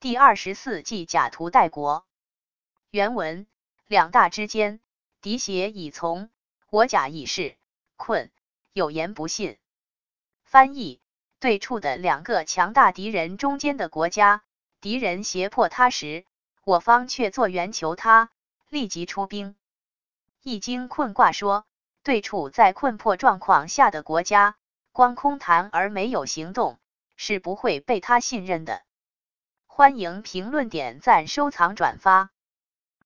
第二十四计假途代国。原文：两大之间，敌邪已从，我假已是困，有言不信。翻译：对处的两个强大敌人中间的国家，敌人胁迫他时，我方却做援求他，立即出兵。易经困卦说，对处在困迫状况下的国家，光空谈而没有行动。是不会被他信任的。欢迎评论、点赞、收藏、转发。